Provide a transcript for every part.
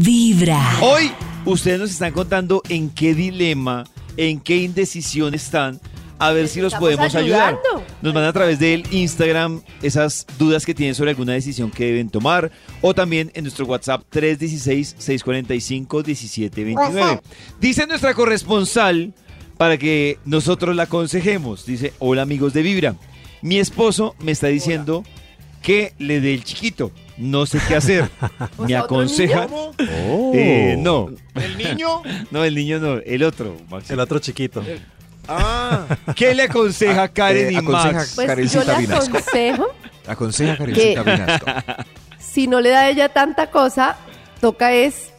Vibra. Hoy ustedes nos están contando en qué dilema, en qué indecisión están. A ver si los podemos ayudar. Nos mandan a través del Instagram esas dudas que tienen sobre alguna decisión que deben tomar. O también en nuestro WhatsApp 316-645-1729. Dice nuestra corresponsal para que nosotros la aconsejemos. Dice, hola amigos de Vibra. Mi esposo me está diciendo que le dé el chiquito. No sé qué hacer. Me sea, ¿otro aconseja. Oh. Eh, no, ¿El niño? no, el niño no, el otro. Maxi. El otro chiquito. Ah. ¿Qué le aconseja Karen eh, y aconseja- Max? Pues Karencita yo le Vinasco. aconsejo, Aconseja Karencita Vinasco. si no le da a ella tanta cosa, toca es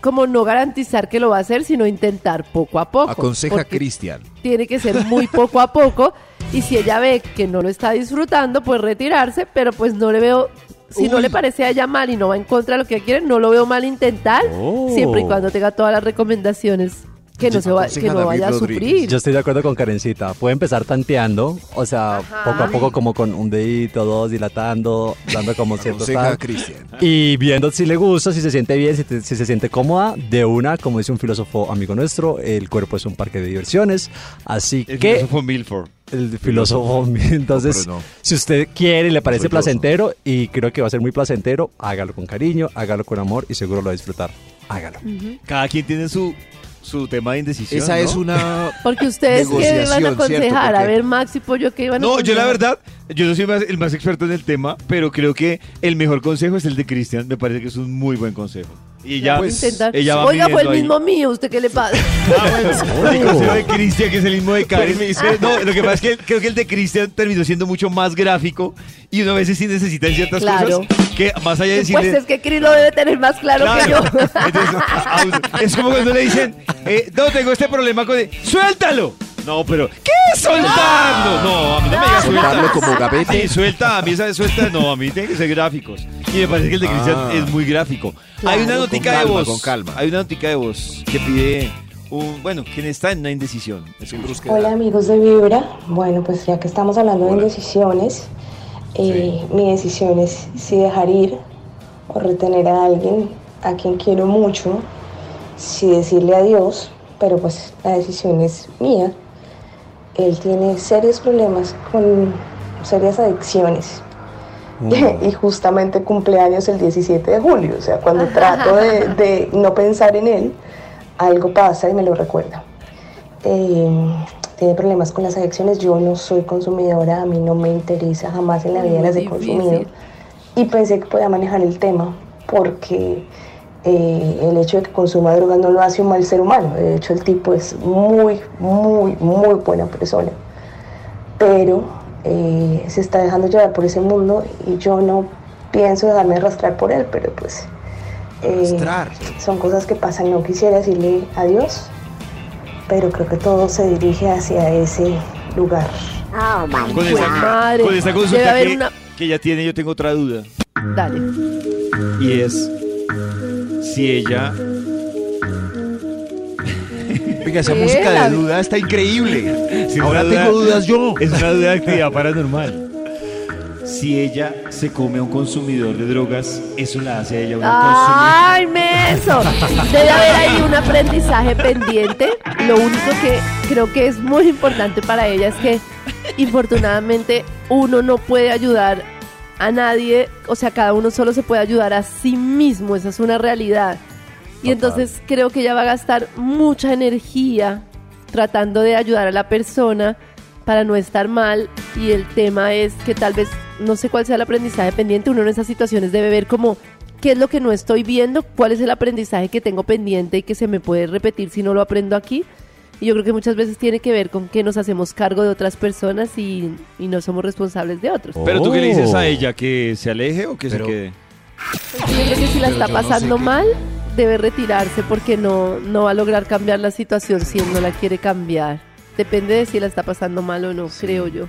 como no garantizar que lo va a hacer, sino intentar poco a poco. Aconseja Cristian. Tiene que ser muy poco a poco. Y si ella ve que no lo está disfrutando, pues retirarse, pero pues no le veo... Si no le parece a ella mal y no va en contra de lo que ella quiere, no lo veo mal intentar, Oh. siempre y cuando tenga todas las recomendaciones que no, se va, que no vaya a sufrir. Yo estoy de acuerdo con Karencita. Puede empezar tanteando, o sea, Ajá. poco a poco como con un dedito, dos, dilatando, dando como cierto tal. Cristian. Y viendo si le gusta, si se siente bien, si, te- si se siente cómoda, de una, como dice un filósofo amigo nuestro, el cuerpo es un parque de diversiones. Así El que filósofo Milford. El filósofo, entonces, no. si usted quiere y le parece Soy yo, placentero, y creo que va a ser muy placentero, hágalo con cariño, hágalo con amor y seguro lo va a disfrutar. Hágalo. Cada quien tiene su, su tema de indecisión. Esa ¿no? es una. Porque ustedes que iban a aconsejar, a ver, Max y Pollo, que iban a No, yo la verdad, yo no soy más- el más experto en el tema, pero creo que el mejor consejo es el de Cristian. Me parece que es un muy buen consejo. Y ella, Pues, Intentar. ella va Oiga, fue el ahí. mismo mío, ¿usted qué le pasa? Ah, bueno, el consejo de Cristian, que es el mismo de Karen. No, lo que pasa es que creo que el de Cristian terminó siendo mucho más gráfico y uno a veces sí necesita en ciertas Claro. cosas que más allá de decirle... Pues es que Cris lo debe tener más claro, Claro. que yo. Entonces, es como cuando le dicen, eh, no, tengo este problema con... ¡Suéltalo! No, pero, ¿qué es soltarlo? No, a mí no me digas suelta. Soltarlo como gavete. Sí, suelta, a mí esa de suelta, no, a mí tiene que ser gráficos. Y me parece que el de Cristian Ah. es muy gráfico. Claro. Hay una Con notica de voz. con calma. Hay una notica de voz que pide un, bueno, quien está en una indecisión. Hola amigos de Vibra. Bueno, pues ya que estamos hablando de decisiones, eh, mi decisión es si dejar ir o retener a alguien a quien quiero mucho, si decirle adiós, pero pues la decisión es mía. Él tiene serios problemas con serias adicciones. y justamente cumpleaños el 17 de julio, o sea, cuando trato de, de no pensar en él, algo pasa y me lo recuerda. Eh, tiene problemas con las adicciones, yo no soy consumidora, a mí no me interesa, jamás en la vida Muy las he difícil. consumido. Y pensé que podía manejar el tema, porque eh, el hecho de que consuma drogas no lo hace un mal ser humano, de hecho el tipo es muy, muy, muy buena persona. Pero eh, se está dejando llevar por ese mundo y yo no pienso dejarme arrastrar por él, pero pues... eh, son cosas que pasan, no quisiera decirle adiós, pero creo que todo se dirige hacia ese lugar. Con esa, madre. con esa consulta que, una- que ya tiene, yo tengo otra duda. Dale. Y es si ella... Oiga, esa música de duda está increíble. si Ahora duda- tengo dudas yo. Es una duda de actividad paranormal. Si ella se come a un consumidor de drogas, eso la hace a ella una ¡Ay, menso! Debe haber ahí un aprendizaje pendiente. Lo único que creo que es muy importante para ella es que, infortunadamente, uno no puede ayudar a nadie. O sea, cada uno solo se puede ayudar a sí mismo. Esa es una realidad. Y entonces creo que ella va a gastar mucha energía tratando de ayudar a la persona para no estar mal y el tema es que tal vez no sé cuál sea el aprendizaje pendiente, uno en esas situaciones debe ver como qué es lo que no estoy viendo, cuál es el aprendizaje que tengo pendiente y que se me puede repetir si no lo aprendo aquí. Y yo creo que muchas veces tiene que ver con que nos hacemos cargo de otras personas y, y no somos responsables de otros. Pero tú qué le dices a Oh. ella, que se aleje o que Pero- se quede. Yo creo que si la Pero está yo no sé pasando qué- mal, debe retirarse porque no, no va a lograr cambiar la situación si él no la quiere cambiar. Depende de si la está pasando mal o no, creo yo.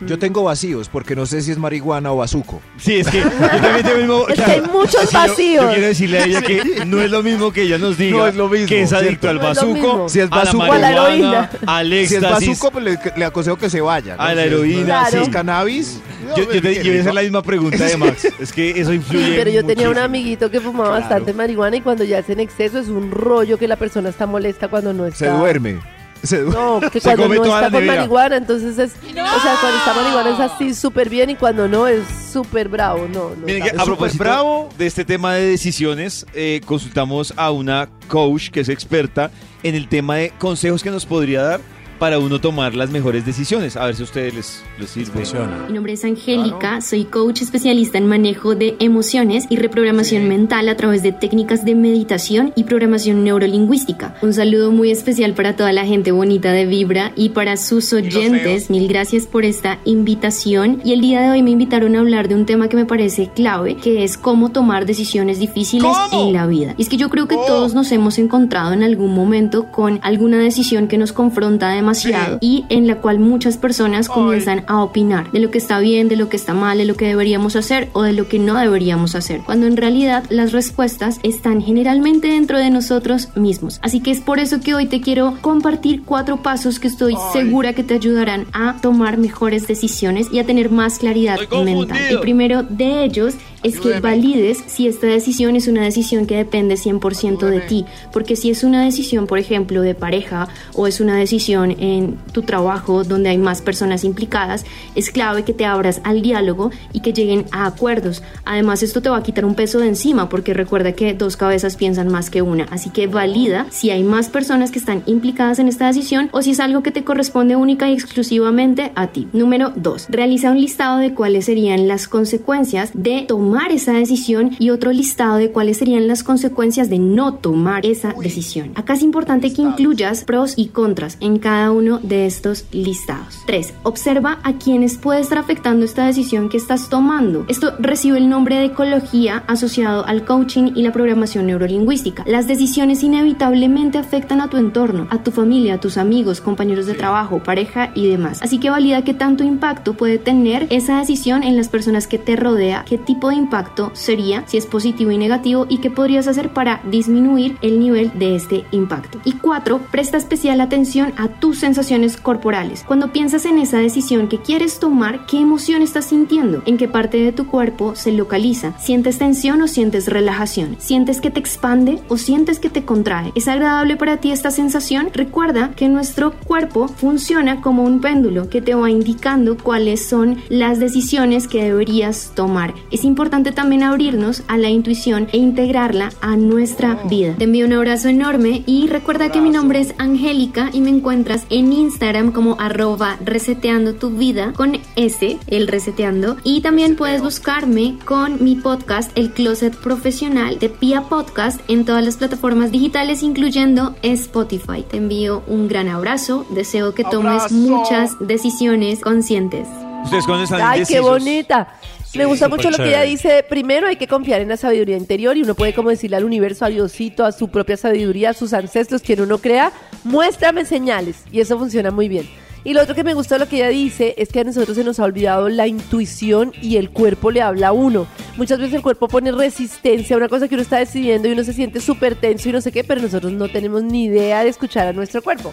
Yo tengo vacíos porque no sé si es marihuana o bazuco. Sí, es que yo también tengo el mismo. Es que claro. hay muchos Sí, yo- Yo, vacíos. quiero decirle a ella que no es lo mismo que ella nos diga No es lo mismo, que es adicto ¿cierto? al No es lo bazuco, mismo. Si es a la bazuco- a la marihuana, heroína. al Si es bazuco, pues le, le aconsejo que se vaya. ¿no? A la Si es- heroína, Claro. Si es cannabis. Yo, yo, te, yo voy a hacer la misma pregunta de Max. Es que eso influye. Sí, pero yo tenía un amiguito que fumaba Claro. bastante marihuana y cuando ya es en exceso es un rollo que la persona está molesta cuando no está. Se duerme. Se. No, que Se cuando come no toda está la con nevera. marihuana, entonces es. O sea, cuando está marihuana es así súper bien y cuando no es súper bravo. No, no. Miren que a propósito bravo. de este tema de decisiones, eh, consultamos a una coach que es experta en el tema de consejos que nos podría dar para uno tomar las mejores decisiones. A ver si a ustedes les, les sirve. Funciona. Mi nombre es Angélica, soy coach especialista en manejo de emociones y reprogramación mental a través de técnicas de meditación y programación neurolingüística. Un saludo muy especial para toda la gente bonita de Vibra y para sus oyentes. Mil gracias por esta invitación. Y el día de hoy me invitaron a hablar de un tema que me parece clave, que es cómo tomar decisiones difíciles en la vida. Y es que yo creo que todos nos hemos encontrado en algún momento con alguna decisión que nos confronta demasiado y en la cual muchas personas comienzan a opinar de lo que está bien, de lo que está mal, de lo que deberíamos hacer o de lo que no deberíamos hacer, cuando en realidad las respuestas están generalmente dentro de nosotros mismos. Así que es por eso que hoy te quiero compartir cuatro pasos que estoy segura que te ayudarán a tomar mejores decisiones y a tener más claridad mental. El primero de ellos es que valides si esta decisión es una decisión que depende 100% de ti, porque si es una decisión, por ejemplo, de pareja o es una decisión en tu trabajo donde hay más personas implicadas, es clave que te abras al diálogo y que lleguen a acuerdos. Además, esto te va a quitar un peso de encima, porque recuerda que dos cabezas piensan más que una, así que valida si hay más personas que están implicadas en esta decisión o si es algo que te corresponde única y exclusivamente a ti. Número 2. Realiza un listado de cuáles serían las consecuencias de tomar esa decisión y otro listado de cuáles serían las consecuencias de no tomar esa decisión. Acá es importante que incluyas pros y contras en cada uno de estos listados. 3. Observa a quienes puede estar afectando esta decisión que estás tomando. Esto recibe el nombre de ecología asociado al coaching y la programación neurolingüística. Las decisiones inevitablemente afectan a tu entorno, a tu familia, a tus amigos, compañeros de trabajo, pareja y demás. Así que valida qué tanto impacto puede tener esa decisión en las personas que te rodea, qué tipo de impacto sería, si es positivo y negativo y qué podrías hacer para disminuir el nivel de este impacto. Y cuatro, presta especial atención a tus sensaciones corporales. Cuando piensas en esa decisión que quieres tomar, ¿qué emoción estás sintiendo? ¿En qué parte de tu cuerpo se localiza? ¿Sientes tensión o sientes relajación? ¿Sientes que te expande o sientes que te contrae? ¿Es agradable para ti esta sensación? Recuerda que nuestro cuerpo funciona como un péndulo que te va indicando cuáles son las decisiones que deberías tomar. Es importante también abrirnos a la intuición e integrarla a nuestra vida. Te envío un abrazo enorme y recuerda que mi nombre es Angélica y me encuentras en Instagram como arroba reseteando tu vida con S, el reseteando. Y también puedes buscarme con mi podcast El Closet Profesional de Pia Podcast en todas las plataformas digitales incluyendo Spotify. Te envío un gran abrazo, deseo que tomes muchas decisiones conscientes. Ustedes cuando están Ay, qué indecisos, Me gusta mucho lo que ella dice. Primero hay que confiar en la sabiduría interior y uno puede como decirle al universo, a Diosito, a su propia sabiduría, a sus ancestros, quien uno crea, muéstrame señales. Y eso funciona muy bien. Y lo otro que me gusta de lo que ella dice es que a nosotros se nos ha olvidado la intuición y el cuerpo le habla a uno. Muchas veces el cuerpo pone resistencia a una cosa que uno está decidiendo y uno se siente súper tenso y no sé qué, pero nosotros no tenemos ni idea de escuchar a nuestro cuerpo.